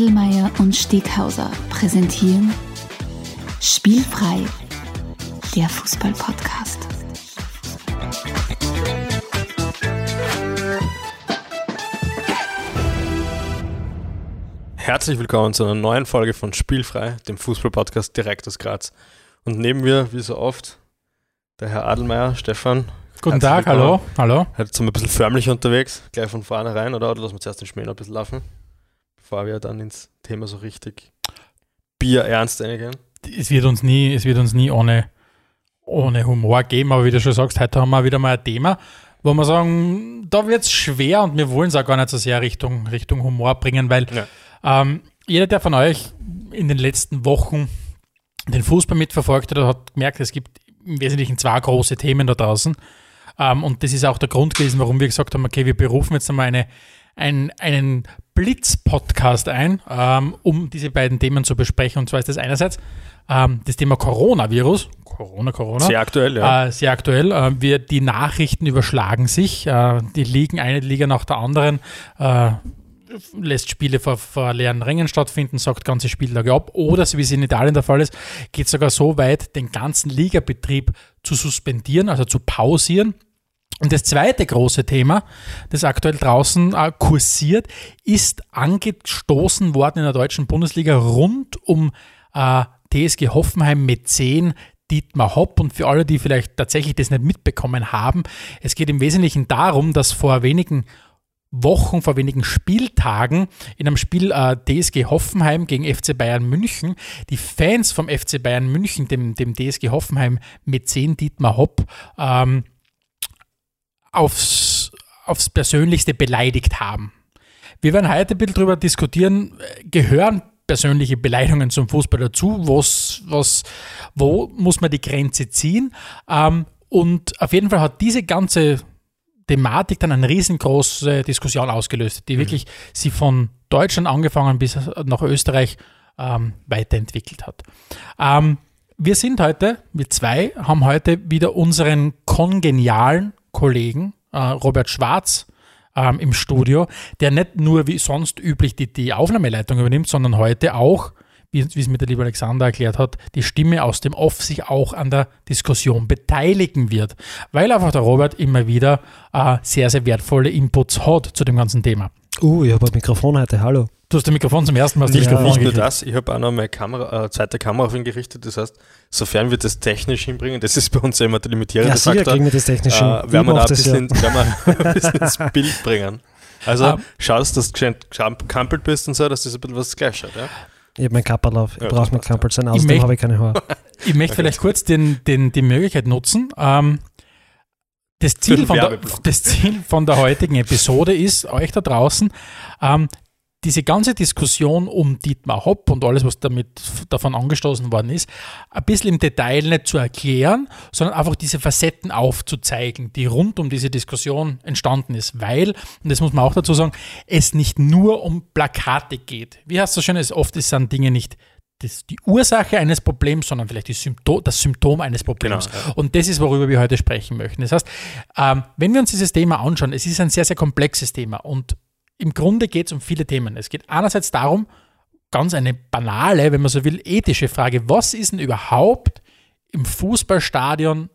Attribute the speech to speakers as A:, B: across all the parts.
A: Adelmeier und Steghauser präsentieren Spielfrei, der Fußball-Podcast.
B: Herzlich willkommen zu einer neuen Folge von Spielfrei, dem Fußball-Podcast direkt aus Graz. Und neben mir, wie so oft, der Herr Adelmeier, Stefan.
C: Guten Tag, hallo, hallo.
B: Heute sind wir ein bisschen förmlich unterwegs, gleich von vornherein, oder? Oder lassen wir zuerst den Schmäh noch ein bisschen laufen, bevor wir dann ins Thema so richtig Bier ernst eingehen.
C: Es wird uns nie, es wird uns nie ohne, ohne Humor geben, aber wie du schon sagst, heute haben wir wieder mal ein Thema, wo wir sagen, da wird es schwer und wir wollen es auch gar nicht so sehr Richtung, Richtung Humor bringen, weil ja. ähm, jeder, der von euch in den letzten Wochen den Fußball mitverfolgt hat, hat gemerkt, es gibt im Wesentlichen zwei große Themen da draußen. Ähm, und das ist auch der Grund gewesen, warum wir gesagt haben, okay, wir berufen jetzt einmal eine, ein, einen Blitz-Podcast ein, ähm, um diese beiden Themen zu besprechen. Und zwar ist das einerseits ähm, das Thema Coronavirus. Corona, Corona.
B: Sehr aktuell, ja.
C: Äh, sehr aktuell. Äh, wir, die Nachrichten überschlagen sich. Äh, die liegen eine Liga nach der anderen äh, lässt Spiele vor, vor leeren Rängen stattfinden, sagt ganze Spieltage ab. Oder, so wie es in Italien der Fall ist, geht sogar so weit, den ganzen Ligabetrieb zu suspendieren, also zu pausieren. Und das zweite große Thema, das aktuell draußen äh, kursiert, ist angestoßen worden in der deutschen Bundesliga rund um äh, TSG Hoffenheim 10 Dietmar Hopp. Und für alle, die vielleicht tatsächlich das nicht mitbekommen haben, es geht im Wesentlichen darum, dass vor wenigen Wochen, vor wenigen Spieltagen in einem Spiel äh, DSG Hoffenheim gegen FC Bayern München die Fans vom FC Bayern München, dem, dem DSG Hoffenheim 10 Dietmar Hopp, ähm, aufs, aufs Persönlichste beleidigt haben. Wir werden heute ein bisschen darüber diskutieren, gehören persönliche Beleidigungen zum Fußball dazu? Was, was, wo muss man die Grenze ziehen? Ähm, und auf jeden Fall hat diese ganze Thematik dann eine riesengroße Diskussion ausgelöst, die mhm. wirklich sie von Deutschland angefangen bis nach Österreich ähm, weiterentwickelt hat. Ähm, wir sind heute, wir zwei, haben heute wieder unseren kongenialen Kollegen äh, Robert Schwarz ähm, im Studio, der nicht nur wie sonst üblich die, die Aufnahmeleitung übernimmt, sondern heute auch, wie, es mir der liebe Alexander erklärt hat, die Stimme aus dem Off sich auch an der Diskussion beteiligen wird, weil einfach der Robert immer wieder äh, sehr, sehr wertvolle Inputs hat zu dem ganzen Thema.
D: Uh, ich habe ein Mikrofon heute, hallo.
C: Du hast das Mikrofon zum ersten Mal
B: aus
C: Nicht,
B: nicht nur das, ich habe auch noch meine Kamera, äh, zweite Kamera auf ihn gerichtet. Das heißt, sofern wir das technisch hinbringen, das ist bei uns ja immer der limitierende
D: ja, Faktor. kriegen wir das technisch hin.
B: Äh, werden wir da ein bisschen, ja. ein bisschen ins Bild bringen. Also ähm. schaust, dass du gekampelt bist und so, dass das ein bisschen was gleich schaut. Ja?
D: Ich habe meinen Kappel auf, ich ja, brauche mit Kampel sein, außerdem habe ich keine Haare.
C: ich möchte vielleicht kurz den, den, die Möglichkeit nutzen, ähm, das Ziel, von der, das Ziel von der heutigen Episode ist, euch da draußen ähm, diese ganze Diskussion um Dietmar Hopp und alles, was damit davon angestoßen worden ist, ein bisschen im Detail nicht zu erklären, sondern einfach diese Facetten aufzuzeigen, die rund um diese Diskussion entstanden ist, weil, und das muss man auch dazu sagen, es nicht nur um Plakate geht. Wie hast du schon, es oft sind Dinge nicht das, die Ursache eines Problems, sondern vielleicht Symptom, das Symptom eines Problems. Genau. Und das ist, worüber wir heute sprechen möchten. Das heißt, ähm, wenn wir uns dieses Thema anschauen, es ist ein sehr, sehr komplexes Thema und im Grunde geht es um viele Themen. Es geht einerseits darum, ganz eine banale, wenn man so will, ethische Frage, was ist denn überhaupt im Fußballstadion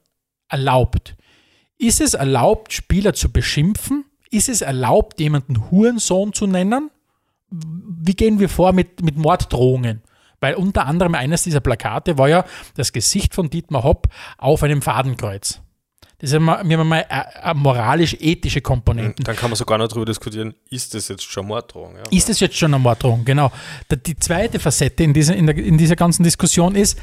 C: erlaubt? Ist es erlaubt, Spieler zu beschimpfen? Ist es erlaubt, jemanden Hurensohn zu nennen? Wie gehen wir vor mit, mit Morddrohungen? Weil unter anderem eines dieser Plakate war ja das Gesicht von Dietmar Hopp auf einem Fadenkreuz. Das ist wir haben mal moralisch-ethische Komponenten.
B: Dann kann man sogar noch darüber diskutieren, ist das jetzt schon Morddrohung? Ja?
C: Ist das jetzt schon eine Morddrohung, genau. Die zweite Facette in dieser, in, der, in dieser ganzen Diskussion ist,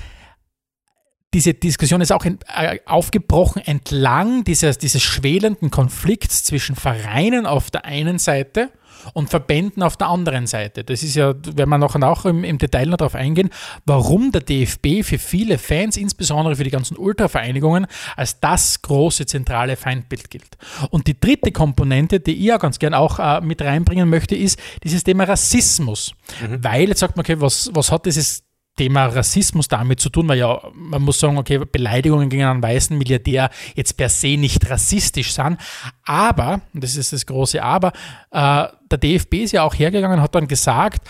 C: diese Diskussion ist auch äh, aufgebrochen entlang dieses, dieses schwelenden Konflikts zwischen Vereinen auf der einen Seite und Verbänden auf der anderen Seite. Das ist ja, wenn wir nachher auch im, im Detail noch darauf eingehen, warum der DFB für viele Fans, insbesondere für die ganzen Ultravereinigungen, als das große zentrale Feindbild gilt. Und die dritte Komponente, die ich ja ganz gern auch äh, mit reinbringen möchte, ist dieses Thema Rassismus. Mhm. Weil jetzt sagt man, okay, was, was hat dieses Thema Rassismus damit zu tun, weil ja, man muss sagen, okay, Beleidigungen gegen einen weißen Milliardär jetzt per se nicht rassistisch sind. Aber, und das ist das große Aber, äh, der DFB ist ja auch hergegangen und hat dann gesagt,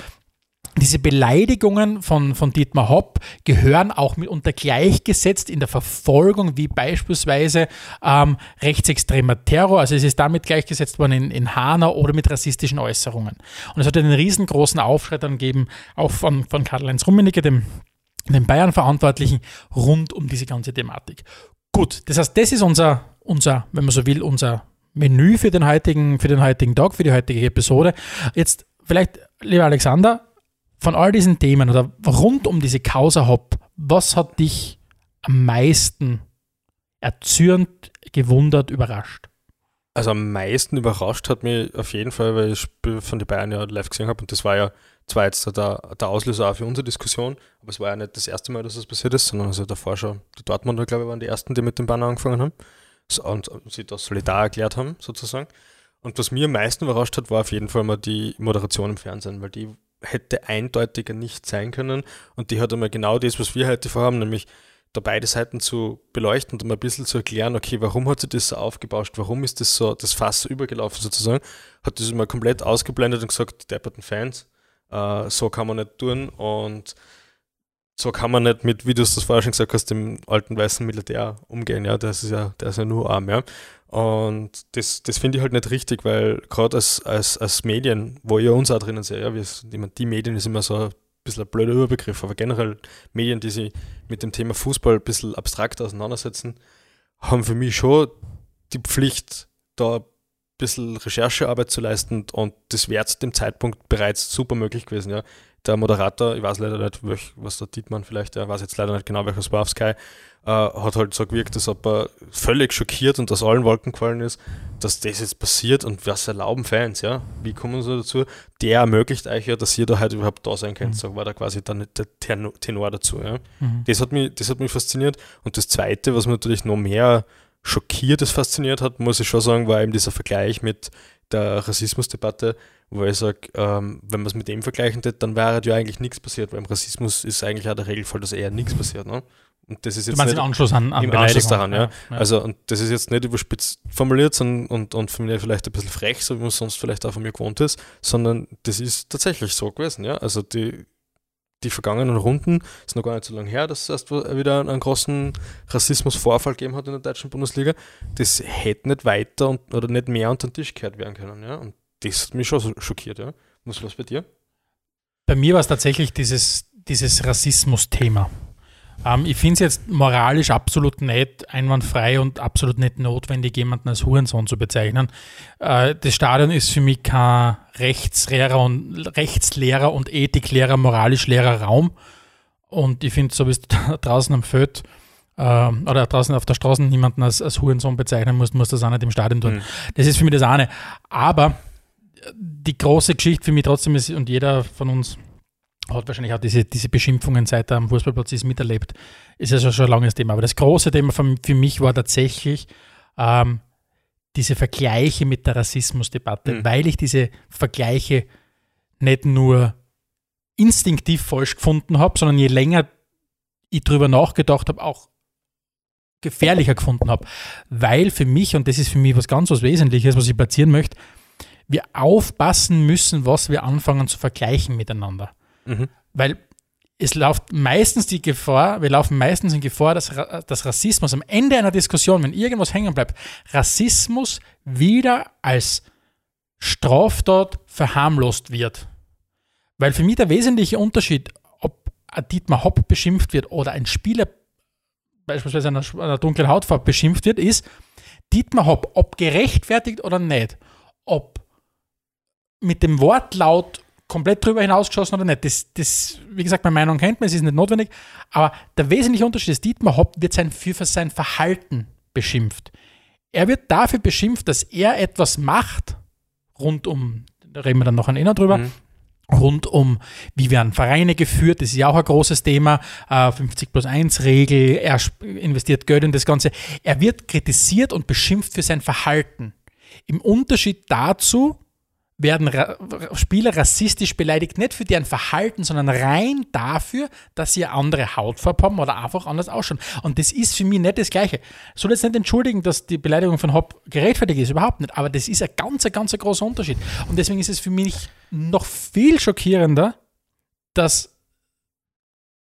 C: diese Beleidigungen von, von Dietmar Hopp gehören auch mitunter gleichgesetzt in der Verfolgung, wie beispielsweise ähm, rechtsextremer Terror. Also es ist damit gleichgesetzt worden in, in Hanau oder mit rassistischen Äußerungen. Und es hat einen riesengroßen Aufschrei dann gegeben, auch von, von Karl-Heinz Rummenigge, dem, dem Bayern-Verantwortlichen, rund um diese ganze Thematik. Gut, das heißt, das ist unser, unser, wenn man so will, unser Menü für den heutigen, für den heutigen Tag, für die heutige Episode. Jetzt vielleicht, lieber Alexander, von all diesen Themen oder rund um diese Causa Hop, was hat dich am meisten erzürnt, gewundert, überrascht?
B: Also am meisten überrascht hat mich auf jeden Fall, weil ich von den Bayern ja live gesehen habe und das war ja zwar jetzt der, der Auslöser auch für unsere Diskussion, aber es war ja nicht das erste Mal, dass das passiert ist, sondern also davor schon die Dortmunder, glaube ich, waren die ersten, die mit dem Banner angefangen haben und sie das solidar erklärt haben, sozusagen. Und was mir am meisten überrascht hat, war auf jeden Fall mal die Moderation im Fernsehen, weil die hätte eindeutiger nicht sein können. Und die hat einmal genau das, was wir heute vorhaben, nämlich da beide Seiten zu beleuchten und mal ein bisschen zu erklären, okay, warum hat sie das so aufgebauscht, warum ist das so, das Fass so übergelaufen sozusagen, hat das mal komplett ausgeblendet und gesagt, die depperten Fans, äh, so kann man nicht tun und so kann man nicht mit, wie du es vorher schon gesagt hast, dem alten weißen Militär umgehen, ja, das ist ja, der ist ja nur arm, ja. Und das, das finde ich halt nicht richtig, weil gerade als, als, als Medien, wo ihr uns auch drinnen seht, ja, wir, die Medien ist immer so ein bisschen ein blöder Überbegriff, aber generell Medien, die sich mit dem Thema Fußball ein bisschen abstrakt auseinandersetzen, haben für mich schon die Pflicht, da ein bisschen Recherchearbeit zu leisten und das wäre zu dem Zeitpunkt bereits super möglich gewesen. Ja. Der Moderator, ich weiß leider nicht, was der Dietmann vielleicht, er weiß jetzt leider nicht genau, welches war auf Sky, äh, hat halt so gewirkt, als ob er völlig schockiert und aus allen Wolken gefallen ist, dass das jetzt passiert und was erlauben Fans, ja? Wie kommen sie dazu? Der ermöglicht euch ja, dass ihr da halt überhaupt da sein könnt, mhm. so war da quasi dann der Tenor dazu, ja? Mhm. Das, hat mich, das hat mich fasziniert und das Zweite, was mich natürlich noch mehr schockiert, das fasziniert hat, muss ich schon sagen, war eben dieser Vergleich mit der Rassismusdebatte, wo ich sage, ähm, wenn man es mit dem vergleichen dann wäre ja eigentlich nichts passiert, weil im Rassismus ist eigentlich auch der Regelfall, dass eher nichts passiert. Ne? Und das ist jetzt
C: du meinst
B: nicht
C: im Anschluss an, an
B: im Anschluss daran, ja. ja. Also und das ist jetzt nicht überspitzt formuliert sondern, und, und von mir vielleicht ein bisschen frech, so wie man es sonst vielleicht auch von mir gewohnt ist, sondern das ist tatsächlich so gewesen, ja. Also die, die vergangenen Runden ist noch gar nicht so lange her, dass es erst wieder einen großen Rassismusvorfall gegeben hat in der deutschen Bundesliga. Das hätte nicht weiter und, oder nicht mehr unter den Tisch gekehrt werden können, ja. Und das hat mich schon schockiert, ja. Was war es bei dir?
C: Bei mir war es tatsächlich dieses, dieses Rassismus-Thema. Ähm, ich finde es jetzt moralisch absolut nicht einwandfrei und absolut nicht notwendig, jemanden als Hurensohn zu bezeichnen. Äh, das Stadion ist für mich kein Rechtslehrer und, Rechtslehrer und Ethiklehrer, moralisch leerer Raum. Und ich finde, so wie es draußen am Feld äh, oder draußen auf der Straße niemanden als, als Hurensohn bezeichnen muss, muss das auch nicht im Stadion tun. Mhm. Das ist für mich das eine. Aber die große Geschichte für mich trotzdem ist, und jeder von uns hat wahrscheinlich auch diese, diese Beschimpfungen, seit er am Fußballplatz ist, miterlebt. Ist ja schon, schon ein langes Thema. Aber das große Thema für, für mich war tatsächlich ähm, diese Vergleiche mit der Rassismusdebatte, mhm. weil ich diese Vergleiche nicht nur instinktiv falsch gefunden habe, sondern je länger ich drüber nachgedacht habe, auch gefährlicher gefunden habe. Weil für mich, und das ist für mich was ganz was Wesentliches, was ich platzieren möchte, wir aufpassen müssen, was wir anfangen zu vergleichen miteinander. Mhm. Weil es läuft meistens die Gefahr, wir laufen meistens in Gefahr, dass, dass Rassismus am Ende einer Diskussion, wenn irgendwas hängen bleibt, Rassismus wieder als Straftat verharmlost wird. Weil für mich der wesentliche Unterschied, ob Dietmar Hopp beschimpft wird oder ein Spieler beispielsweise einer, einer dunklen Hautfarbe beschimpft wird, ist Dietmar Hopp, ob gerechtfertigt oder nicht, ob mit dem Wortlaut komplett drüber hinausgeschossen oder nicht. Das, das, wie gesagt, meine Meinung kennt man, es ist nicht notwendig. Aber der wesentliche Unterschied ist, Dietmar Hopp wird sein, für sein Verhalten beschimpft. Er wird dafür beschimpft, dass er etwas macht, rund um, da reden wir dann noch ein Inner drüber, mhm. rund um, wie werden Vereine geführt, das ist ja auch ein großes Thema, äh, 50 plus 1 Regel, er investiert Geld in das Ganze. Er wird kritisiert und beschimpft für sein Verhalten. Im Unterschied dazu, werden Ra Spieler rassistisch beleidigt, nicht für deren Verhalten, sondern rein dafür, dass sie eine andere Hautfarbe haben oder einfach anders ausschauen. Und das ist für mich nicht das Gleiche. Ich soll jetzt nicht entschuldigen, dass die Beleidigung von Hopp gerechtfertigt ist, überhaupt nicht. Aber das ist ein ganz, ganz großer Unterschied. Und deswegen ist es für mich noch viel schockierender, dass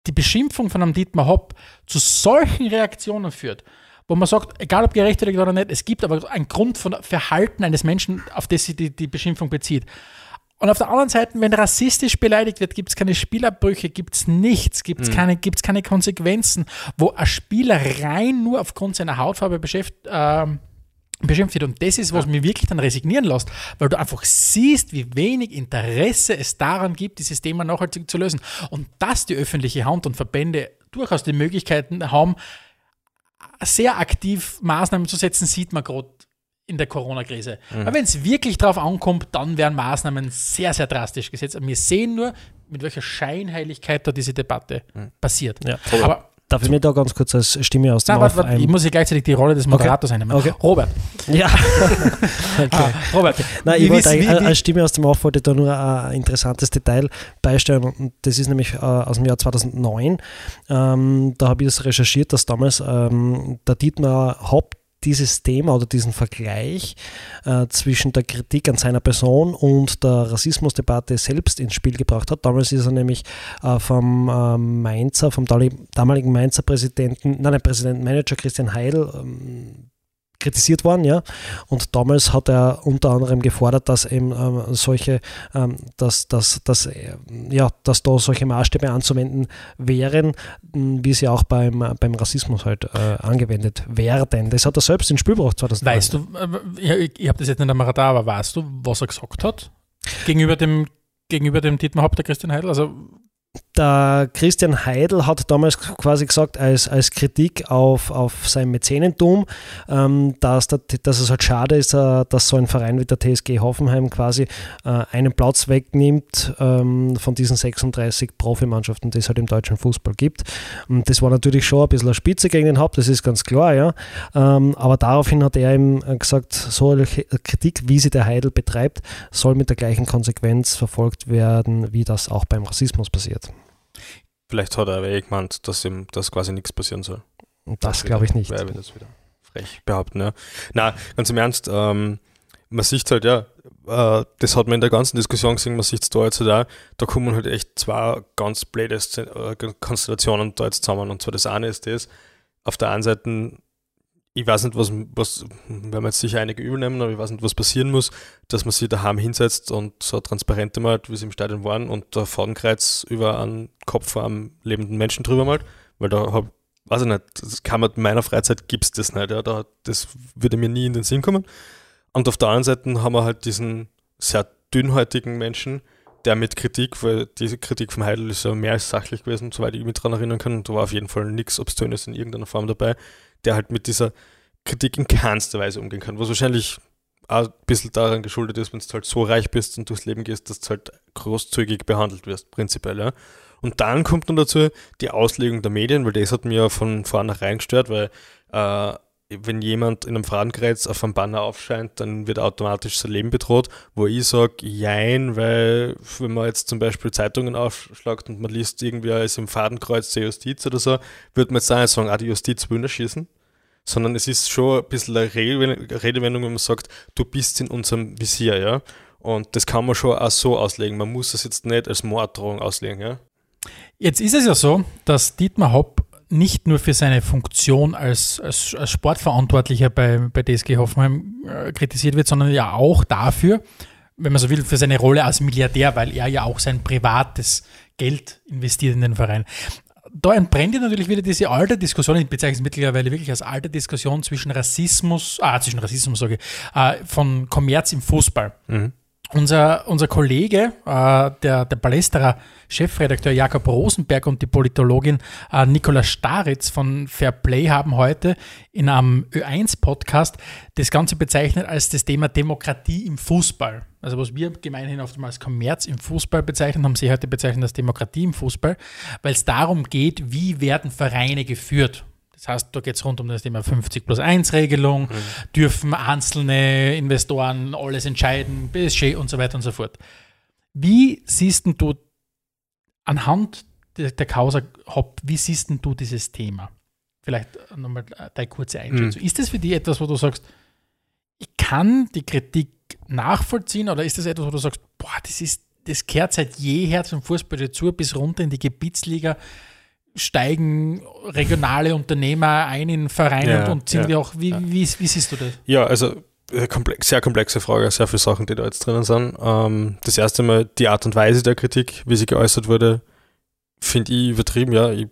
C: die Beschimpfung von einem Dietmar Hopp zu solchen Reaktionen führt, wo man sagt, egal ob gerechtfertigt oder nicht, es gibt aber einen Grund von Verhalten eines Menschen, auf das sich die, die Beschimpfung bezieht. Und auf der anderen Seite, wenn rassistisch beleidigt wird, gibt es keine Spielabbrüche, gibt es nichts, gibt es mhm. keine, keine Konsequenzen, wo ein Spieler rein nur aufgrund seiner Hautfarbe beschäftigt, äh, beschimpft wird. Und das ist, was ja. mich wirklich dann resignieren lässt, weil du einfach siehst, wie wenig Interesse es daran gibt, dieses Thema nachhaltig zu lösen. Und dass die öffentliche Hand und Verbände durchaus die Möglichkeiten haben, sehr aktiv Maßnahmen zu setzen, sieht man gerade in der Corona-Krise. Mhm. Aber wenn es wirklich darauf ankommt, dann werden Maßnahmen sehr, sehr drastisch gesetzt. wir sehen nur, mit welcher Scheinheiligkeit da diese Debatte mhm. passiert.
D: Ja. Aber Darf ich mir da ganz kurz als Stimme aus dem
C: Nein, warte, warte, Ich muss ja gleichzeitig die Rolle des Moderators okay. einnehmen. Okay. Robert.
D: Ja. okay. ah, Robert. Nein, ich wollte als Stimme aus dem Off wollte da nur ein interessantes Detail beisteuern. Das ist nämlich äh, aus dem Jahr 2009. Ähm, da habe ich es recherchiert, dass damals ähm, der Dietmar Haupt dieses Thema oder diesen Vergleich äh, zwischen der Kritik an seiner Person und der Rassismusdebatte selbst ins Spiel gebracht hat. Damals ist er nämlich äh, vom äh, Mainzer, vom damaligen Mainzer Präsidenten, nein, Präsident Manager Christian Heidel ähm, kritisiert worden, ja. Und damals hat er unter anderem gefordert, dass eben ähm, solche, ähm, dass, dass, dass, äh, ja, dass da solche Maßstäbe anzuwenden wären, wie sie auch beim, beim Rassismus halt äh, angewendet werden. Das hat er selbst in Spiel gebracht
C: 2009. Weißt du, äh, ich, ich habe das jetzt nicht einmal da, aber weißt du, was er gesagt hat? Gegenüber dem, gegenüber dem Dietmar Haupt, der Christian Heidel? Also
D: der Christian Heidel hat damals quasi gesagt, als, als Kritik auf, auf sein Mäzenentum, ähm, dass, dass es halt schade ist, äh, dass so ein Verein wie der TSG Hoffenheim quasi äh, einen Platz wegnimmt ähm, von diesen 36 Profimannschaften, die es halt im deutschen Fußball gibt. Und das war natürlich schon ein bisschen eine Spitze gegen den Haupt, das ist ganz klar, ja. Ähm, aber daraufhin hat er ihm gesagt, so eine Kritik, wie sie der Heidel betreibt, soll mit der gleichen Konsequenz verfolgt werden, wie das auch beim Rassismus passiert.
B: Vielleicht hat er aber eh gemeint, dass ihm das quasi nichts passieren soll.
D: Und das glaube ich nicht.
B: Wer wird das wieder frech behaupten, ja. Na, ganz im Ernst, ähm, man sieht halt, ja, äh, das hat man in der ganzen Diskussion gesehen, man sieht es da jetzt halt auch, da kommen halt echt zwei ganz blöde äh, Konstellationen da jetzt zusammen. Und zwar das eine ist das, auf der einen Seite ich weiß nicht, was, was, werden wir jetzt sicher einige übernehmen, aber ich weiß nicht, was passieren muss, dass man sich daheim hinsetzt und so Transparente malt, wie sie im Stadion waren, und der Fadenkreuz über einen Kopf von einem lebenden Menschen drüber malt, weil da hab, weiß ich nicht, das kann man in meiner Freizeit gibt es das nicht, ja, da, das würde mir nie in den Sinn kommen. Und auf der anderen Seite haben wir halt diesen sehr dünnhäutigen Menschen, der mit Kritik, weil diese Kritik vom Heidel ist ja mehr als sachlich gewesen, soweit ich mich daran erinnern kann, und da war auf jeden Fall nichts Obszönes in irgendeiner Form dabei der halt mit dieser Kritik in keinster Weise umgehen kann. Was wahrscheinlich auch ein bisschen daran geschuldet ist, wenn du halt so reich bist und durchs Leben gehst, dass du halt großzügig behandelt wirst, prinzipiell. Ja. Und dann kommt noch dazu die Auslegung der Medien, weil das hat mir ja von vornherein gestört, weil äh, wenn jemand in einem Fadenkreuz auf einem Banner aufscheint, dann wird automatisch sein Leben bedroht, wo ich sage, jein, weil wenn man jetzt zum Beispiel Zeitungen aufschlagt und man liest irgendwie, ist im Fadenkreuz der Justiz oder so, würde man jetzt auch nicht sagen, ah, die Justiz will schießen, sondern es ist schon ein bisschen eine Redewendung, wenn man sagt, du bist in unserem Visier, ja. Und das kann man schon auch so auslegen. Man muss das jetzt nicht als Morddrohung auslegen, ja.
C: Jetzt ist es ja so, dass Dietmar Hopp nicht nur für seine Funktion als, als, als Sportverantwortlicher bei, bei DSG Hoffenheim äh, kritisiert wird, sondern ja auch dafür, wenn man so will, für seine Rolle als Milliardär, weil er ja auch sein privates Geld investiert in den Verein. Da entbrennt ja natürlich wieder diese alte Diskussion, ich bezeichne es mittlerweile wirklich als alte Diskussion zwischen Rassismus, ah, zwischen Rassismus sage ich, äh, von Kommerz im Fußball. Mhm. Unser, unser Kollege, äh, der, der Palästerer Chefredakteur Jakob Rosenberg und die Politologin äh, Nicola Staritz von Fair Play haben heute in einem Ö1-Podcast das Ganze bezeichnet als das Thema Demokratie im Fußball. Also was wir gemeinhin oft als Kommerz im Fußball bezeichnen, haben sie heute bezeichnet als Demokratie im Fußball, weil es darum geht, wie werden Vereine geführt. Das heißt, da geht es rund um das Thema 50 plus 1 Regelung, mhm. dürfen einzelne Investoren alles entscheiden, PSG und so weiter und so fort. Wie siehst du anhand der, der Causa Hop, wie siehst du dieses Thema? Vielleicht nochmal deine kurze Einschätzung. Mhm. Ist das für dich etwas, wo du sagst, ich kann die Kritik nachvollziehen oder ist das etwas, wo du sagst, boah, das ist das kehrt seit jeher zum Fußball dazu, bis runter in die Gebietsliga steigen regionale Unternehmer ein in Vereine ja, und, und sind ja, wir auch, wie, ja. wie, wie, wie, siehst du das?
B: Ja, also äh, komplex, sehr komplexe Frage, sehr viele Sachen, die da jetzt drinnen sind. Ähm, das erste Mal die Art und Weise der Kritik, wie sie geäußert wurde, finde ich übertrieben, ja. Ich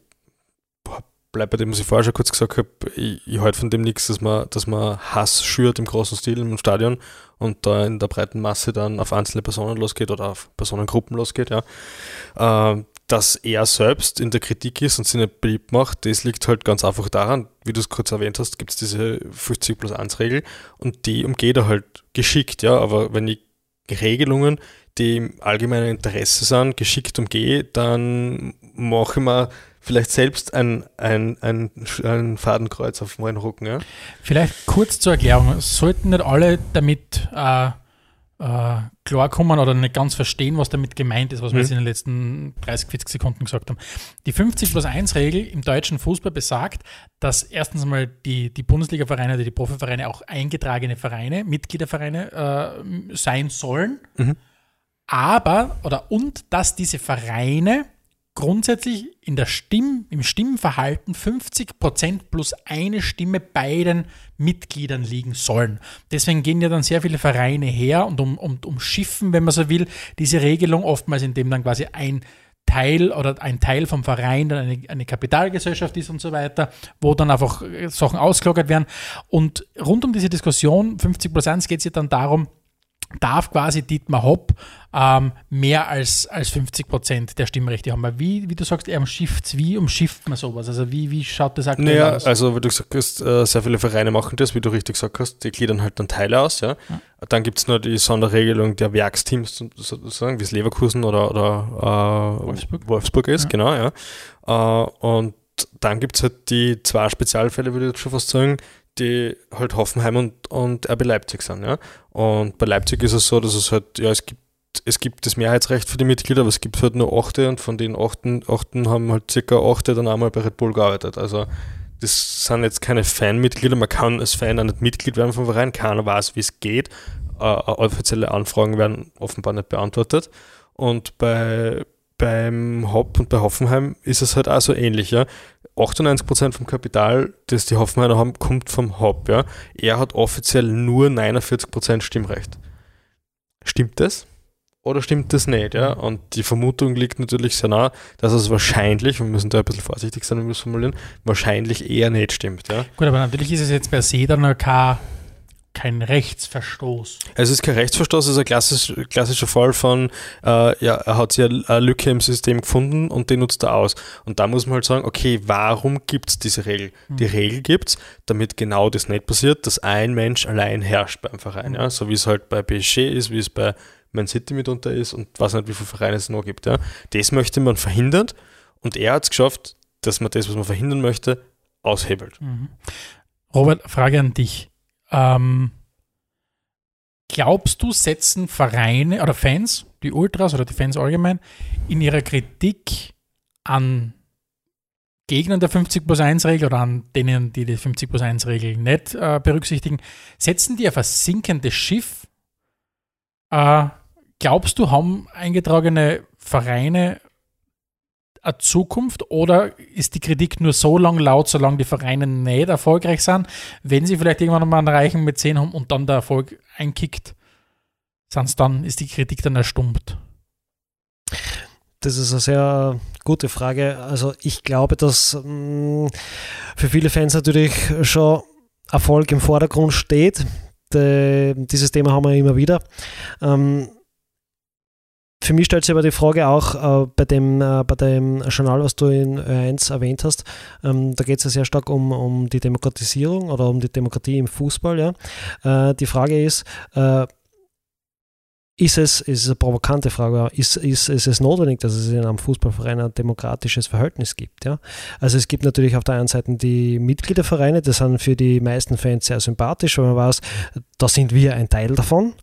B: bleibe bei dem, was ich vorher schon kurz gesagt habe. Ich, ich halte von dem nichts, dass man, dass man Hass schürt im großen Stil im Stadion und da in der breiten Masse dann auf einzelne Personen losgeht oder auf Personengruppen losgeht, ja. Ähm, dass er selbst in der Kritik ist und sich nicht beliebt macht, das liegt halt ganz einfach daran, wie du es kurz erwähnt hast, gibt es diese 50 plus 1 Regel und die umgeht er halt geschickt, ja, aber wenn ich Regelungen, die im allgemeinen Interesse sind, geschickt umgehe, dann mache ich mir vielleicht selbst ein, ein, ein, ein Fadenkreuz auf meinen Rücken. Ja?
C: Vielleicht kurz zur Erklärung, sollten nicht alle damit äh, äh, klarkommen oder nicht ganz verstehen, was damit gemeint ist, was mhm. wir jetzt in den letzten 30, 40 Sekunden gesagt haben. Die 50 plus 1 Regel im deutschen Fußball besagt, dass erstens mal die, die Bundesliga-Vereine oder die Profivereine auch eingetragene Vereine, Mitgliedervereine äh, sein sollen. Mhm. Aber, oder und dass diese Vereine grundsätzlich in der Stimm, im Stimmverhalten 50% plus eine Stimme bei den Mitgliedern liegen sollen. Deswegen gehen ja dann sehr viele Vereine her und um, um, umschiffen, wenn man so will, diese Regelung oftmals, indem dann quasi ein Teil oder ein Teil vom Verein dann eine, eine Kapitalgesellschaft ist und so weiter, wo dann einfach Sachen ausgelagert werden. Und rund um diese Diskussion 50 plus 1 geht es ja dann darum, darf quasi Dietmar Hopp ähm, mehr als, als 50 Prozent der Stimmrechte haben. Weil wie, wie du sagst, er umschifft wie umschifft man sowas? Also wie, wie schaut das
B: aktuell naja, aus? Also wie du gesagt hast, äh, sehr viele Vereine machen das, wie du richtig gesagt hast, die gliedern halt dann Teile aus. Ja? ja. Dann gibt es nur die Sonderregelung der Werksteams sozusagen, wie es Leverkusen oder, oder äh, Wolfsburg. Wolfsburg ist, ja. genau, ja. Äh, und dann gibt es halt die zwei Spezialfälle, würde ich jetzt schon fast sagen, die halt Hoffenheim und, und RB Leipzig sind. Ja? Und bei Leipzig ist es so, dass es halt, ja, es gibt, es gibt das Mehrheitsrecht für die Mitglieder, aber es gibt halt nur achte und von den achten, achten haben halt circa achte dann einmal bei Red Bull gearbeitet. Also das sind jetzt keine Fanmitglieder, man kann als Fan auch nicht Mitglied werden vom Verein, keiner weiß, wie es geht. Äh, offizielle Anfragen werden offenbar nicht beantwortet. Und bei, beim Hopp und bei Hoffenheim ist es halt auch so ähnlich. Ja? 98% vom Kapital, das die Hoffenheimer haben, kommt vom Hopp. Ja? Er hat offiziell nur 49% Stimmrecht. Stimmt das? Oder stimmt das nicht? Ja? Und die Vermutung liegt natürlich sehr nah, dass es wahrscheinlich, wir müssen da ein bisschen vorsichtig sein, wenn wir es formulieren, wahrscheinlich eher nicht stimmt. Ja?
C: Gut, aber natürlich ist es jetzt per se dann kein kein Rechtsverstoß.
B: Es ist kein Rechtsverstoß, es ist ein klassisch, klassischer Fall von, äh, ja, er hat sich eine, Lücke im System gefunden und die nutzt er aus. Und da muss man halt sagen, okay, warum gibt es diese Regel? Mhm. Die Regel gibt es, damit genau das nicht passiert, dass ein Mensch allein herrscht beim Verein. Mhm. Ja? So wie es halt bei PSG ist, wie es bei Man City mitunter ist und was nicht, wie viele Vereine es noch gibt. Ja? Das möchte man verhindern und er hat es geschafft, dass man das, was man verhindern möchte, aushebelt. Mhm.
C: Robert, Frage an dich ähm, glaubst du, setzen Vereine oder Fans, die Ultras oder die Fans allgemein, in ihrer Kritik an Gegnern der 50 plus 1 Regel oder an denen, die die 50 plus 1 Regel nicht äh, berücksichtigen, setzen die auf ein sinkendes Schiff? Äh, glaubst du, haben eingetragene Vereine eine Zukunft oder ist die Kritik nur so lang laut, solange die Vereine nicht erfolgreich sind? Wenn sie vielleicht irgendwann mal einen reichen Mäzen haben und dann der Erfolg einkickt, sind's dann, ist die Kritik dann erstummt?
D: Das ist eine sehr gute Frage. Also ich glaube, dass mm, für viele Fans natürlich schon Erfolg im Vordergrund steht. Dieses Thema haben wir immer wieder. Ähm, für mich stellt sich aber die Frage auch äh, bei, dem, äh, bei dem Journal, was du in Ö1 erwähnt hast, ähm, da geht es ja sehr stark um, um die Demokratisierung oder um die Demokratie im Fußball. Ja. Äh, die Frage ist, äh, ist es, ist eine provokante Frage, ist, ist, ist es notwendig, dass es in einem Fußballverein ein demokratisches Verhältnis gibt? Ja? Also es gibt natürlich auf der einen Seite die Mitgliedervereine, das sind für die meisten Fans sehr sympathisch, weil man weiß, da sind wir ein Teil davon.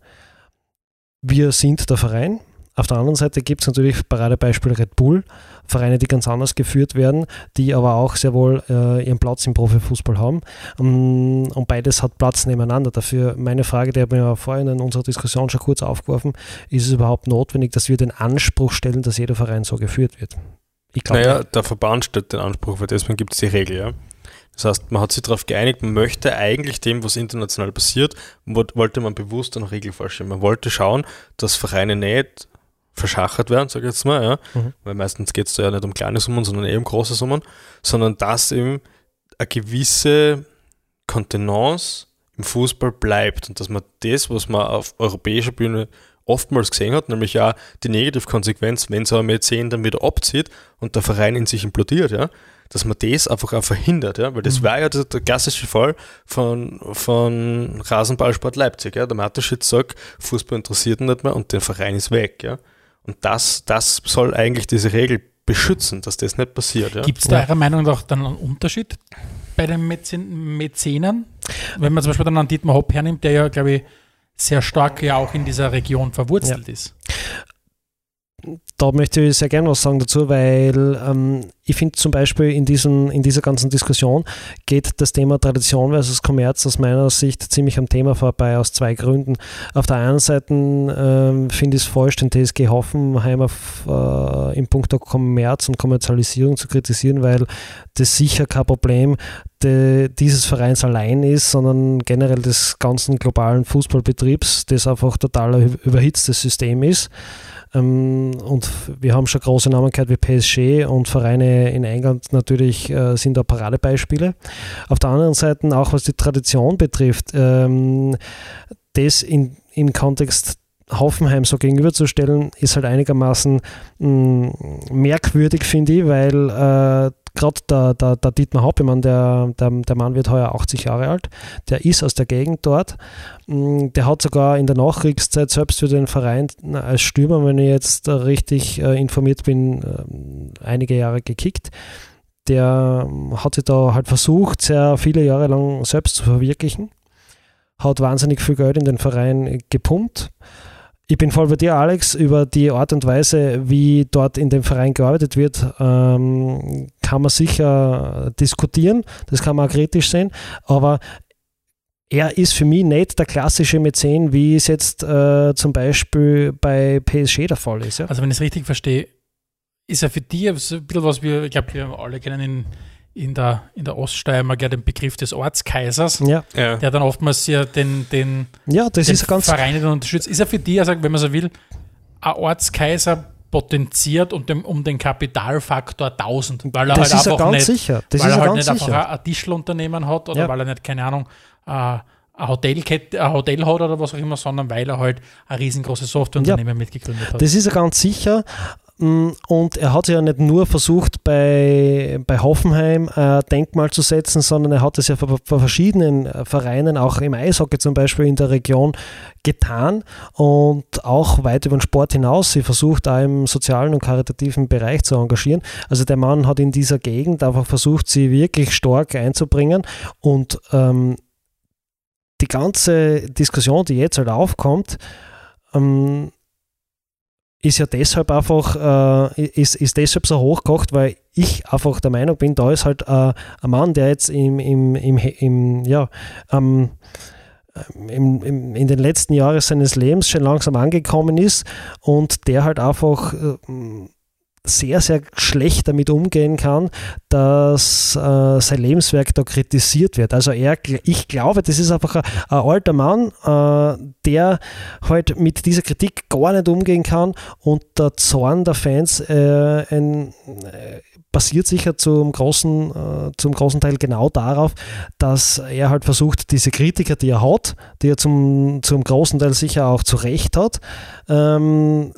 D: Wir sind der Verein, Auf der anderen Seite gibt es natürlich Paradebeispiel Red Bull, Vereine, die ganz anders geführt werden, die aber auch sehr wohl äh, ihren Platz im Profifußball haben. Um, und beides hat Platz nebeneinander. Dafür meine Frage, die habe ich ja vorhin in unserer Diskussion schon kurz aufgeworfen, ist es überhaupt notwendig, dass wir den Anspruch stellen, dass jeder Verein so geführt wird?
B: Ich glaube, naja, der Verband stellt den Anspruch, weil deswegen gibt es die Regel, ja. Das heißt, man hat sich darauf geeinigt, man möchte eigentlich dem, was international passiert, wollte man bewusst eine Regel vorstellen. Man wollte schauen, dass Vereine nicht verschachert werden, sage ich jetzt mal, ja. Mhm. Weil meistens geht es da ja nicht um kleine Summen, sondern eher um große Summen, sondern dass eben eine gewisse Kontenance im Fußball bleibt und dass man das, was man auf europäischer Bühne oftmals gesehen hat, nämlich ja die Negativkonsequenz, wenn so ein Mäzen dann wieder abzieht und der Verein in sich implodiert, ja, dass man das einfach auch verhindert, ja, weil das mhm. war ja der, der, klassische Fall von, von Rasenballsport Leipzig, ja, der Mateschitz sagt, Fußball interessiert ihn nicht mehr und der Verein ist weg, ja, und das, das soll eigentlich diese Regel beschützen, dass das nicht passiert. Ja?
C: Gibt es da ja. eurer Meinung nach dann einen Unterschied bei den Mäzen Mäzenen? Wenn man zum Beispiel dann einen Dietmar Hopp hernimmt, der ja, glaube ich, sehr stark ja auch in dieser Region verwurzelt ja. ist.
D: Da möchte ich sehr gerne was sagen dazu, weil ähm, ich finde zum Beispiel in, diesen, in dieser ganzen Diskussion geht das Thema Tradition versus Kommerz aus meiner Sicht ziemlich am Thema vorbei, aus zwei Gründen. Auf der einen Seite ähm, finde ich es falsch, den TSG Hoffenheim auf, äh, in puncto Kommerz und Kommerzialisierung zu kritisieren, weil das sicher kein Problem de, dieses Vereins allein ist, sondern generell des ganzen globalen Fußballbetriebs, das einfach total überhitztes System ist. Ähm, und wir haben schon große Namen gehört wie PSG und Vereine in England natürlich äh, sind da Paradebeispiele. Auf der anderen Seite, auch was die Tradition betrifft, ähm, das in, im Kontext Hoffenheim so gegenüberzustellen, ist halt einigermaßen mm, merkwürdig, finde ich, weil äh, gerade der, der, der, Dietmar Hauptmann, der, der, der Mann wird heuer 80 Jahre alt, der ist aus der Gegend dort. Mm, der hat sogar in der Nachkriegszeit selbst für den Verein als Stürmer, wenn ich jetzt richtig äh, informiert bin, äh, einige Jahre gekickt. Der hat sich da halt versucht, sehr viele Jahre lang selbst zu verwirklichen, hat wahnsinnig viel Geld in den Verein gepumpt ich bin voll bei dir, Alex, über die Art und Weise, wie dort in dem Verein gearbeitet wird, ähm, kann man sicher diskutieren, das kann man auch kritisch sehen, aber er ist für mich nicht der klassische Mäzen, wie es jetzt äh, zum Beispiel bei PSG der Fall ist. Ja?
C: Also wenn ich es richtig verstehe, ist er für dich ein bisschen was wir, ich glaube, wir alle kennen ihn in der, in der Oststeiermark ja den Begriff des Ortskaisers,
D: ja.
C: Ja. der dann oftmals ja den, den,
D: ja, das den ist ganz
C: Verein dann unterstützt. Ist er für dich, also, wenn man so will, ein Ortskaiser potenziert und dem, um den Kapitalfaktor 1000,
D: weil er das halt einfach er nicht,
C: sicher. Das weil er, er halt nicht sicher. einfach ein Tischlunternehmen hat oder weil er nicht, keine Ahnung, äh, ein, Hotelkette, ein Hotel hat oder was auch immer, sondern weil er halt ein riesengroßes Softwareunternehmen ja, mitgegründet hat.
D: Das ist er ganz sicher. Mm, und er hat ja nicht nur versucht, bei, bei Hoffenheim ein Denkmal zu setzen, sondern er hat es ja bei, bei verschiedenen Vereinen, auch im Eishockey zum Beispiel in der Region, getan und auch weit über den Sport hinaus. Sie versucht auch im sozialen und karitativen Bereich zu engagieren. Also der Mann hat in dieser Gegend einfach versucht, sie wirklich stark einzubringen und ähm, die ganze Diskussion, die jetzt halt aufkommt, ähm, ist ja deshalb einfach, äh, ist, ist deshalb so hochgekocht, weil ich einfach der Meinung bin, da ist halt äh, ein Mann, der jetzt im, im, im, im ja, ähm, im, im, in den letzten Jahren seines Lebens schon langsam angekommen ist und der halt einfach äh, sehr, sehr schlecht damit umgehen kann, dass äh, sein Lebenswerk da kritisiert wird. Also er, ich glaube, das ist einfach ein, ein alter Mann, äh, der halt mit dieser Kritik gar nicht umgehen kann und der Zorn der Fans äh, ein, äh, basiert sicher zum großen, äh, zum großen Teil genau darauf, dass er halt versucht, diese Kritiker, die er hat, die er zum, zum großen Teil sicher auch zu Recht hat, ähm,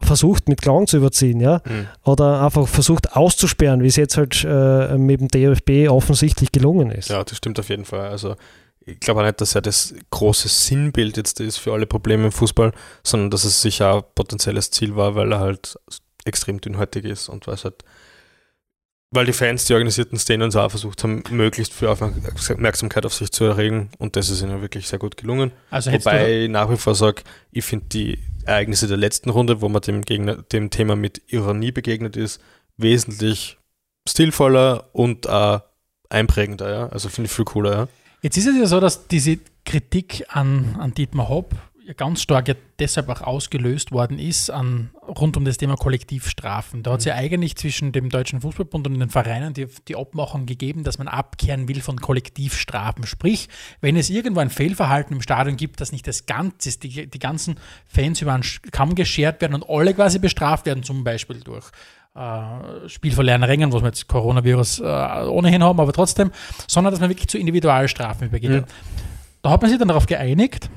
D: versucht mit Klang zu überziehen, ja, mhm. oder einfach versucht auszusperren, wie es jetzt halt äh, mit dem DFB offensichtlich gelungen ist.
B: Ja, das stimmt auf jeden Fall. Also ich glaube auch nicht, dass er das große Sinnbild jetzt ist für alle Probleme im Fußball, sondern dass es sicher ein potenzielles Ziel war, weil er halt extrem dünnhäutig ist und weil es halt weil die Fans, die organisierten Szenen auch versucht haben, möglichst viel Aufmerksamkeit auf sich zu erregen und das ist ihnen wirklich sehr gut gelungen. Also Wobei ich nach wie vor sage, ich finde die Ereignisse der letzten Runde, wo man dem, Gegner, dem Thema mit Ironie begegnet ist, wesentlich stilvoller und äh, einprägender. Ja? Also finde ich viel cooler. Ja?
C: Jetzt ist es ja so, dass diese Kritik an, an Dietmar Hopp ganz stark ja deshalb auch ausgelöst worden ist an, rund um das Thema Kollektivstrafen. Da hat es ja mhm. eigentlich zwischen dem Deutschen Fußballbund und den Vereinen die, die Abmachung gegeben, dass man abkehren will von Kollektivstrafen. Sprich, wenn es irgendwo ein Fehlverhalten im Stadion gibt, dass nicht das Ganze die, die ganzen Fans über einen Kamm geschert werden und alle quasi bestraft werden, zum Beispiel durch äh, Spielverlernen Rängen, was wir jetzt Coronavirus äh, ohnehin haben, aber trotzdem, sondern dass man wirklich zu Individualstrafen übergeht. Mhm. Da hat man sich dann darauf geeinigt,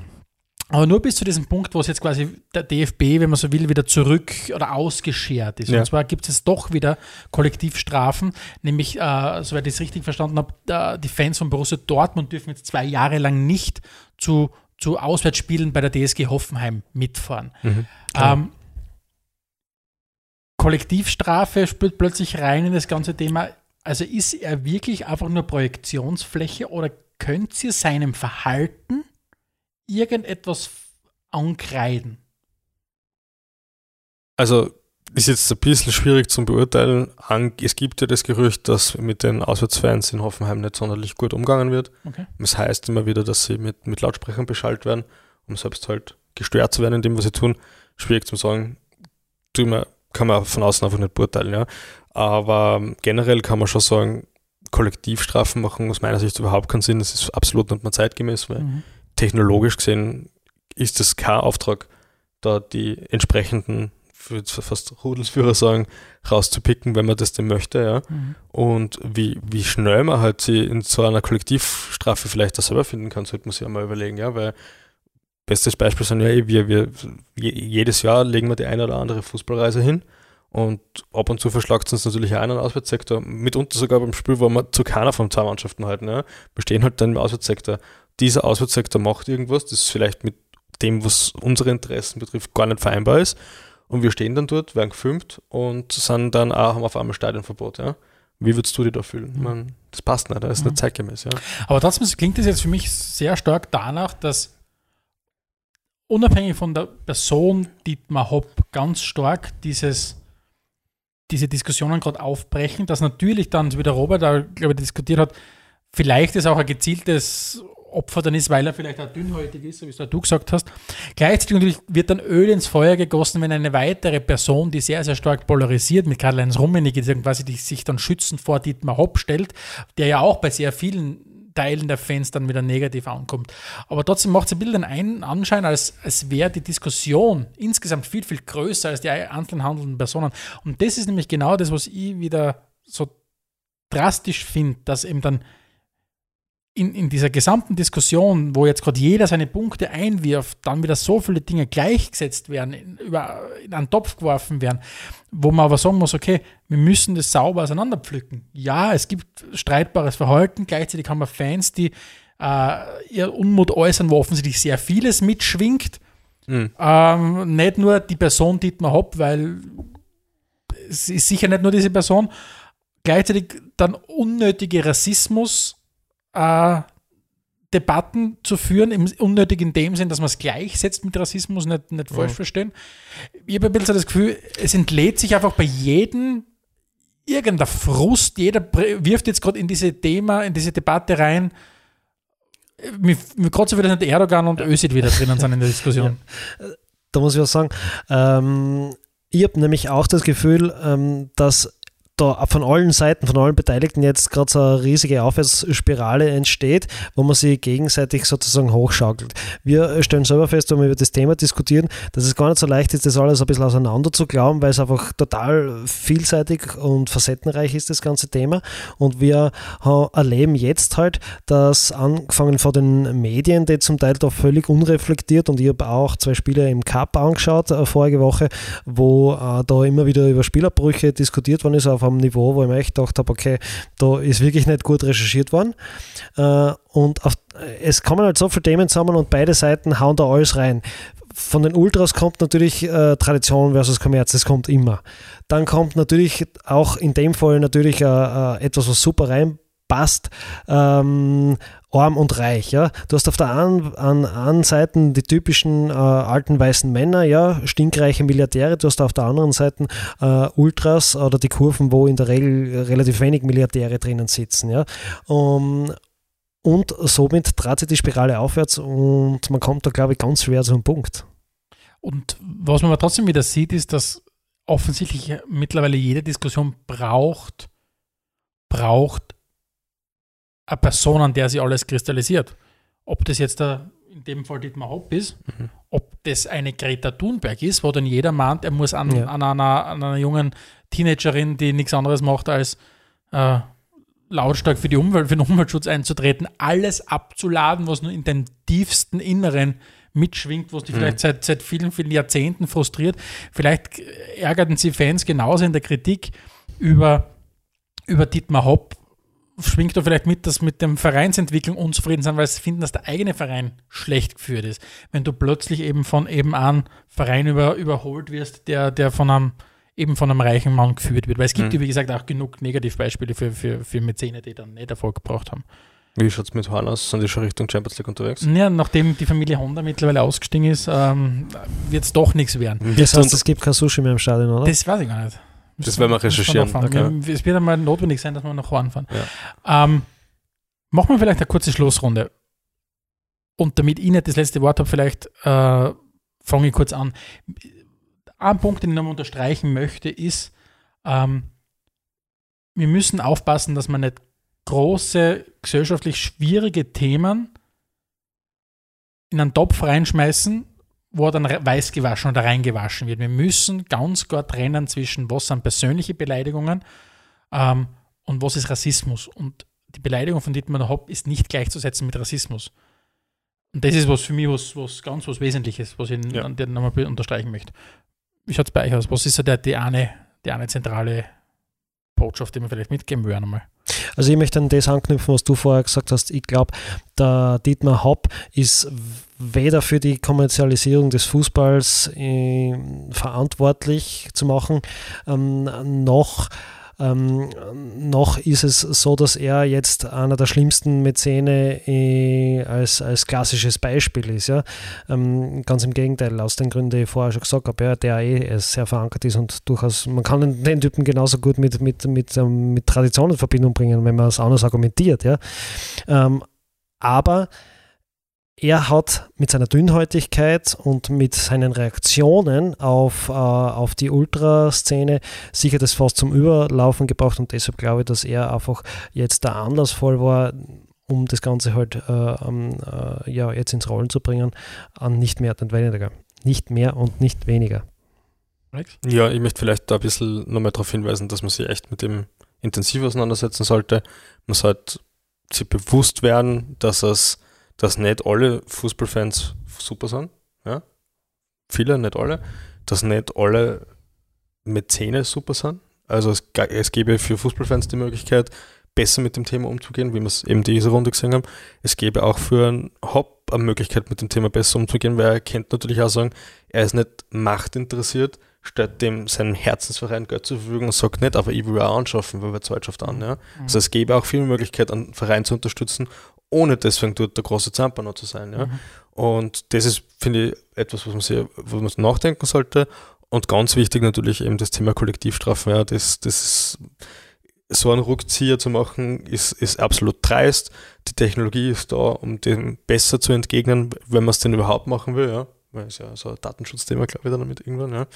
C: aber nur bis zu diesem Punkt, wo es jetzt quasi der DFB, wenn man so will, wieder zurück oder ausgeschert ist. Ja. Und zwar gibt es doch wieder Kollektivstrafen, nämlich, äh, soweit ich es richtig verstanden habe, die Fans von Borussia Dortmund dürfen jetzt zwei Jahre lang nicht zu, zu Auswärtsspielen bei der DSG Hoffenheim mitfahren. Mhm. Ähm, Kollektivstrafe spielt plötzlich rein in das ganze Thema. Also ist er wirklich einfach nur Projektionsfläche oder könnt ihr seinem Verhalten irgendetwas ankreiden?
B: Also ist jetzt ein bisschen schwierig zu beurteilen. Es gibt ja das Gerücht, dass mit den Auswärtsfans in Hoffenheim nicht sonderlich gut umgegangen wird. Okay. Das heißt immer wieder, dass sie mit, mit Lautsprechern beschallt werden, um selbst halt gestört zu werden in dem, was sie tun. Schwierig zu sagen. kann man von außen einfach nicht beurteilen. Ja. Aber generell kann man schon sagen, Kollektivstrafen machen aus meiner Sicht überhaupt keinen Sinn. Das ist absolut nicht mehr zeitgemäß, weil mhm technologisch gesehen ist es kein Auftrag, da die entsprechenden, fast Rudelsführer sagen, rauszupicken, wenn man das denn möchte, ja. Mhm. Und wie, wie schnell man halt sie in so einer Kollektivstrafe vielleicht auch selber finden kann, sollte man sich einmal überlegen, ja, weil bestes Beispiel sind ja, eh, wir, wir, jedes Jahr legen wir die eine oder andere Fußballreise hin und ab und zu verschlagt es uns natürlich einen Auswärtssektor, mitunter sogar beim Spiel, wo wir zu keiner von zwei Mannschaften halten, ja, bestehen halt dann im Auswärtssektor dieser Auswärtssektor macht irgendwas, das vielleicht mit dem, was unsere Interessen betrifft, gar nicht vereinbar ist. Und wir stehen dann dort, werden gefilmt und sind dann auch, haben auf einmal Stadionverbot. Ja? Wie würdest du dich da fühlen? Mhm. Man, das passt nicht, das ist mhm. nicht zeitgemäß. Ja?
C: Aber trotzdem klingt das jetzt für mich sehr stark danach, dass unabhängig von der Person Dietmar Hopp ganz stark dieses, diese Diskussionen gerade aufbrechen, dass natürlich dann, wie der Robert da, glaube ich, diskutiert hat, vielleicht ist auch ein gezieltes Opfer dann ist, weil er vielleicht auch dünnhäutig ist, so wie es du gesagt hast. Gleichzeitig wird dann Öl ins Feuer gegossen, wenn eine weitere Person, die sehr, sehr stark polarisiert mit Karl-Heinz Rummenigge, die quasi sich dann schützend vor Dietmar Hopp stellt, der ja auch bei sehr vielen Teilen der Fans dann wieder negativ ankommt. Aber trotzdem macht es ein bisschen den Anschein, als, als wäre die Diskussion insgesamt viel, viel größer als die einzelnen handelnden Personen. Und das ist nämlich genau das, was ich wieder so drastisch finde, dass eben dann in, in dieser gesamten Diskussion, wo jetzt gerade jeder seine Punkte einwirft, dann wieder so viele Dinge gleichgesetzt werden, in, über, in einen Topf geworfen werden, wo man aber sagen muss, okay, wir müssen das sauber auseinanderpflücken. Ja, es gibt streitbares Verhalten, gleichzeitig haben wir Fans, die äh, ihr Unmut äußern, wo offensichtlich sehr vieles mitschwingt. Mhm. Ähm, nicht nur die Person Dietmar Hopp, weil es ist sicher nicht nur diese Person, gleichzeitig dann unnötige Rassismus äh, Debatten zu führen, im, unnötig in dem Sinn, dass man es gleichsetzt mit Rassismus, nicht, nicht falsch ja. verstehen. Ich habe ein bisschen das Gefühl, es entlädt sich einfach bei jedem irgendeiner Frust, jeder wirft jetzt gerade in diese Thema, in diese Debatte rein. Mir, mir gerade so wieder nicht Erdogan und Özid wieder drinnen sind in der Diskussion.
D: Ja. Da muss ich was sagen. Ähm, ich habe nämlich auch das Gefühl, ähm, dass da von allen Seiten, von allen Beteiligten jetzt gerade so eine riesige Aufwärtsspirale entsteht, wo man sich gegenseitig sozusagen hochschaukelt. Wir stellen selber fest, wenn wir über das Thema diskutieren, dass es gar nicht so leicht ist, das alles ein bisschen auseinander zu glauben, weil es einfach total vielseitig und facettenreich ist, das ganze Thema. Und wir erleben jetzt halt, dass angefangen von den Medien, die zum Teil da völlig unreflektiert und ich habe auch zwei Spiele im Cup angeschaut äh, vorige Woche, wo äh, da immer wieder über Spielerbrüche diskutiert worden ist auf einem Niveau, wo ich mir echt gedacht habe, okay, da ist wirklich nicht gut recherchiert worden. Äh, und auf, es kommen halt so viele Themen zusammen und beide Seiten hauen da alles rein. Von den Ultras kommt natürlich äh, Tradition versus Kommerz, das kommt immer. Dann kommt natürlich auch in dem Fall natürlich äh, äh etwas, was super rein passt. Ähm, arm und reich, ja. Du hast auf der einen, an, einen Seite die typischen äh, alten weißen Männer, ja, stinkreiche Milliardäre, du hast auf der anderen Seite äh, Ultras oder die Kurven, wo in der Regel relativ wenig Milliardäre drinnen sitzen, ja. Um, und somit trat sich die Spirale aufwärts und man kommt da, glaube ich, ganz schwer zu einem Punkt.
C: Und was man aber trotzdem wieder sieht, ist, dass offensichtlich mittlerweile jede Diskussion braucht, braucht eine Person, an der sich alles kristallisiert. Ob das jetzt der, in dem Fall Dietmar Hopp ist, mhm. ob das eine Greta Thunberg ist, wo dann jeder meint, er muss an, ja. an, einer, an einer jungen Teenagerin, die nichts anderes macht als äh, lautstark für, die Umwelt, für den Umweltschutz einzutreten, alles abzuladen, was nur in den tiefsten Inneren mitschwingt, was die mhm. vielleicht seit, seit vielen, vielen Jahrzehnten frustriert. Vielleicht ärgerten sie Fans genauso in der Kritik über, über Dietmar Hopp. Schwingt da vielleicht mit, dass mit der Vereinsentwicklung unzufrieden sind, weil sie finden, dass der eigene Verein schlecht geführt ist. Wenn du plötzlich eben von eben an Verein über, überholt wirst, der, der von einem eben von einem reichen Mann geführt wird. Weil es gibt, mhm. wie gesagt, auch genug Negativbeispiele für, für, für Mäzene, die dann nicht Erfolg gebraucht haben.
B: Wie schaut es mit Horn aus? Sind die schon Richtung Champions League unterwegs?
C: Ja, nachdem die Familie Honda mittlerweile ausgestiegen ist, ähm, wird es doch nichts werden.
D: Das heißt, es gibt kein Sushi mehr im Stadion, oder?
C: Das weiß ich gar nicht.
B: Das, werden wir recherchieren.
C: Okay. Es wird einmal notwendig sein, dass wir nach Horn fahren. Ja. Ähm, machen wir vielleicht eine kurze Schlussrunde. Und damit ich nicht das letzte Wort habe, vielleicht äh, fange ich kurz an ein Punkt, den ich nochmal unterstreichen möchte, ist, ähm, wir müssen aufpassen, dass man nicht große, gesellschaftlich schwierige Themen in einen Topf reinschmeißen, wo er dann weiß gewaschen oder reingewaschen wird. Wir müssen ganz klar trennen zwischen, was sind persönliche Beleidigungen ähm, und was ist Rassismus. Und die Beleidigung von Dietmar Hopp ist nicht gleichzusetzen mit Rassismus. Und das ist was für mich was, was ganz was Wesentliches, was ich ja. an der nochmal unterstreichen möchte. Wie schaut es bei euch aus? Was ist so der, die, eine, die eine zentrale Botschaft, die wir vielleicht mitgeben würden einmal?
D: Also ich möchte an das anknüpfen, was du vorher gesagt hast. Ich glaube, der Dietmar Hopp ist weder für die Kommerzialisierung des Fußballs äh, verantwortlich zu machen, ähm, noch ähm, noch ist es so, dass er jetzt einer der schlimmsten Mäzene äh, als, als klassisches Beispiel ist. Ja? Ähm, ganz im Gegenteil, aus den Gründen, die ich vorher schon gesagt habe, ja, der eh sehr verankert ist und durchaus, man kann den Typen genauso gut mit, mit, mit, ähm, mit Tradition in Verbindung bringen, wenn man es anders argumentiert. Ja? Ähm, aber er hat mit seiner Dünnhäutigkeit und mit seinen Reaktionen auf, äh, auf die Ultraszene sicher das fast zum Überlaufen gebracht und deshalb glaube ich, dass er einfach jetzt der Anlassvoll war, um das Ganze halt äh, äh, ja, jetzt ins Rollen zu bringen, an nicht mehr und weniger. Nicht mehr und nicht weniger.
B: Ja, ich möchte vielleicht da ein bisschen nochmal darauf hinweisen, dass man sich echt mit dem intensiv auseinandersetzen sollte. Man sollte sich bewusst werden, dass es dass nicht alle Fußballfans super sind. Ja? Viele, nicht alle. Dass nicht alle Mäzene super sind. Also es, es gäbe für Fußballfans die Möglichkeit, besser mit dem Thema umzugehen, wie wir es eben diese Runde gesehen haben. Es gäbe auch für einen Hop eine Möglichkeit, mit dem Thema besser umzugehen, weil er kennt natürlich auch sagen, er ist nicht machtinteressiert, stellt dem seinem Herzensverein Geld zur Verfügung und sagt nicht, aber ich will auch anschaffen, weil wir Zweitschaft an. Ja? Mhm. Also es gäbe auch viel Möglichkeit, einen Verein zu unterstützen, ohne deswegen dort der große Zampano zu sein. Ja? Mhm. Und das ist, finde ich, etwas, was man, sehr, wo man nachdenken sollte. Und ganz wichtig natürlich eben das Thema Kollektivstrafen. Ja, das, das ist, so einen Rückzieher zu machen, ist, ist absolut dreist. Die Technologie ist da, um dem besser zu entgegnen, wenn man es denn überhaupt machen will. Ja? Weil es ja so ein Datenschutzthema, glaube ich, dann damit irgendwann. Ja?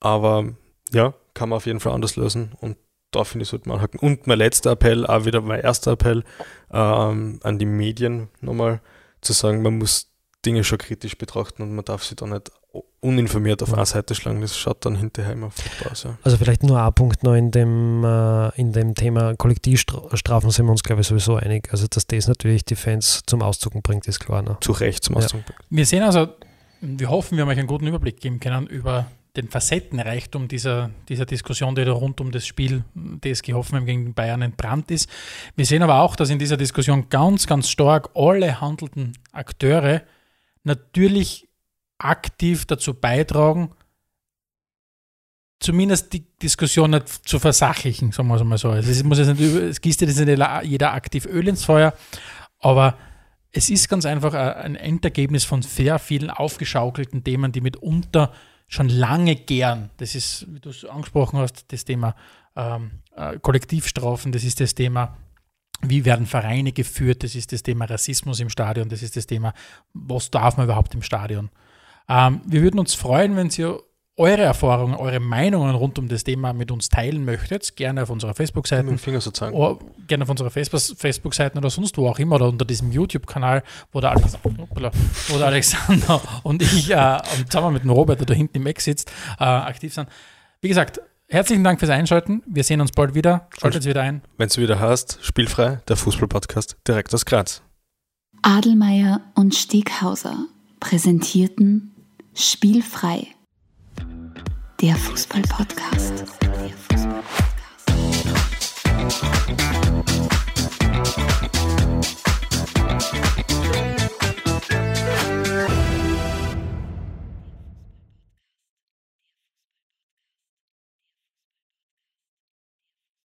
B: Aber ja, kann man auf jeden Fall anders lösen. Und da finde ich, sollte man anhaken. Und mein letzter Appell, auch wieder mein erster Appell ähm, an die Medien nochmal zu sagen, man muss Dinge schon kritisch betrachten und man darf sie da nicht uninformiert auf eine Seite schlagen. Das schaut dann hinterher immer furchtbar aus. Ja.
D: Also vielleicht nur ein Punkt noch in dem, äh, in dem Thema Kollektivstrafen sind wir uns, glaube ich, sowieso einig. Also dass das natürlich die Fans zum Ausdrucken bringt, ist klar. Ne?
B: Zu Recht zum Ausdruck
C: ja. Wir sehen also, wir hoffen, wir haben euch einen guten Überblick geben können über den Facettenreichtum dieser, dieser Diskussion, die da rund um das Spiel DSG Hoffenheim gegen Bayern entbrannt ist. Wir sehen aber auch, dass in dieser Diskussion ganz, ganz stark alle handelnden Akteure natürlich aktiv dazu beitragen, zumindest die Diskussion nicht zu versachlichen, sagen wir es mal so. Also es, muss jetzt nicht, es gießt jetzt nicht jeder aktiv Öl ins Feuer, aber es ist ganz einfach ein Endergebnis von sehr vielen aufgeschaukelten Themen, die mitunter schon lange gern, das ist, wie du es angesprochen hast, das Thema ähm, äh, Kollektivstrafen, das ist das Thema wie werden Vereine geführt, das ist das Thema Rassismus im Stadion, das ist das Thema, was darf man überhaupt im Stadion. Ähm, wir würden uns freuen, wenn Sie eure Erfahrungen, eure Meinungen rund um das Thema mit uns teilen möchtet, gerne auf unserer Facebook-Seite. Oder gerne auf unserer Facebook-Seite oder sonst wo auch immer oder unter diesem YouTube-Kanal, wo, der Alexander, wo der Alexander und ich äh, zusammen mit dem Robert, der da hinten im Eck sitzt, äh, aktiv sind. Wie gesagt, herzlichen Dank fürs Einschalten. Wir sehen uns bald wieder. Schaltet wieder ein.
B: Wenn es wieder heißt, spielfrei, der Fußball-Podcast direkt aus Graz.
A: Adelmeier und Steghauser präsentierten Spielfrei der Fußball-Podcast. Der Fußball